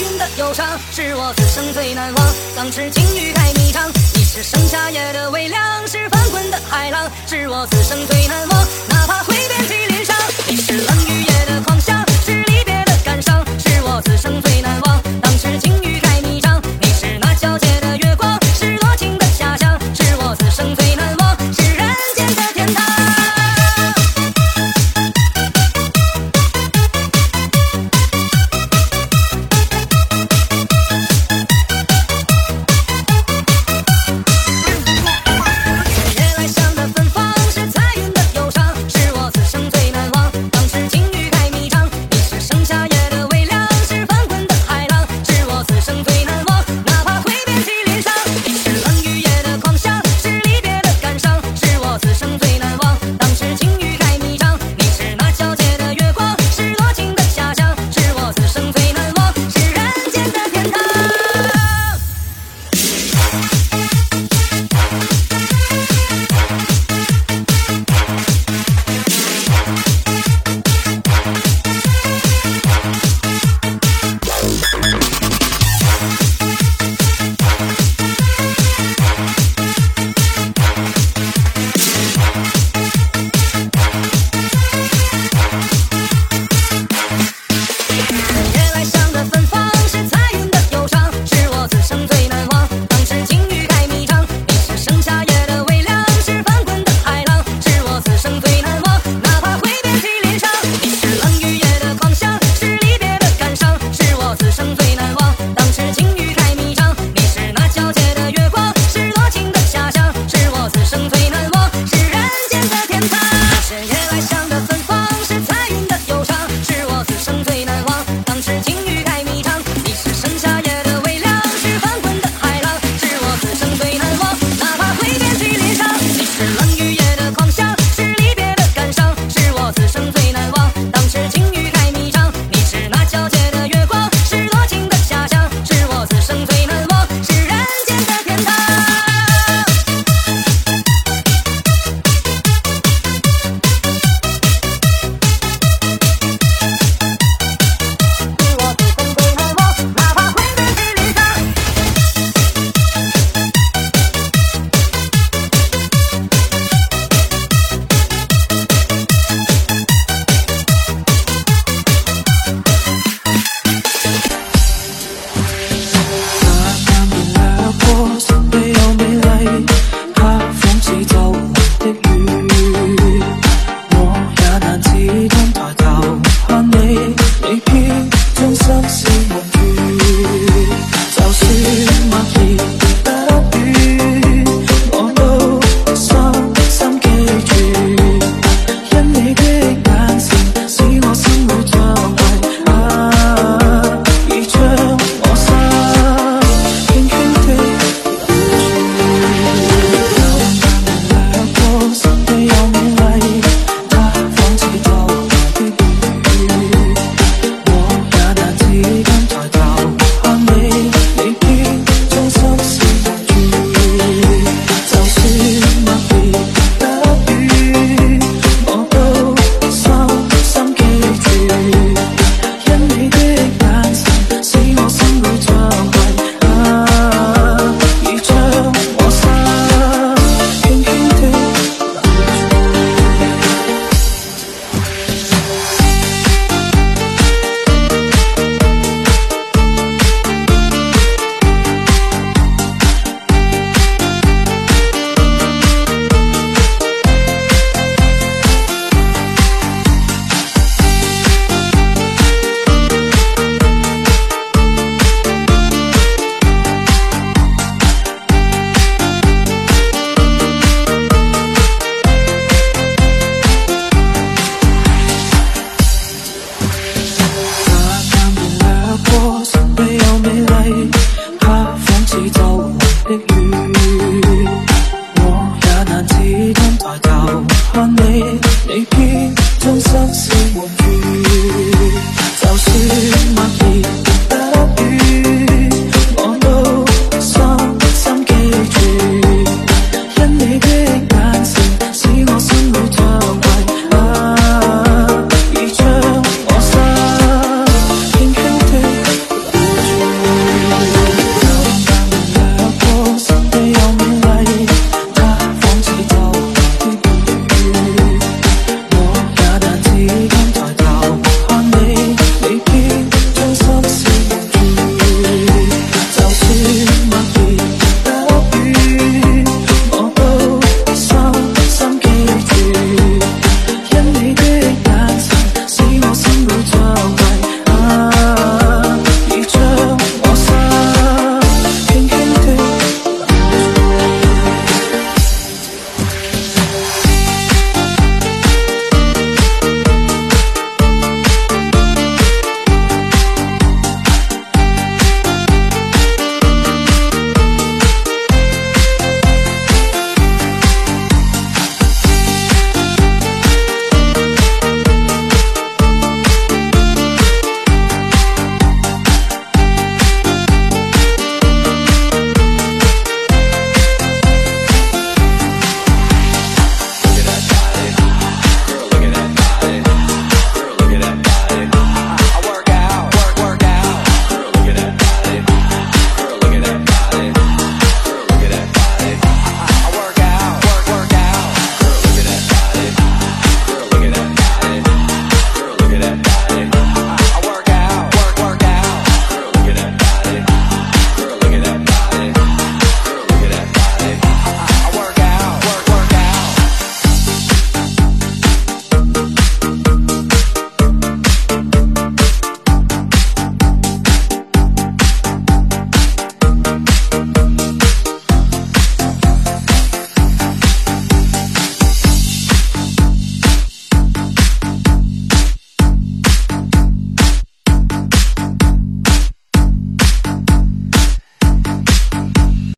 云的忧伤是我此生最难忘当痴情欲盖弥彰你是盛夏夜的微凉是翻滚的海浪是我此生最难忘哪怕会遍体鳞伤你是冷雨夜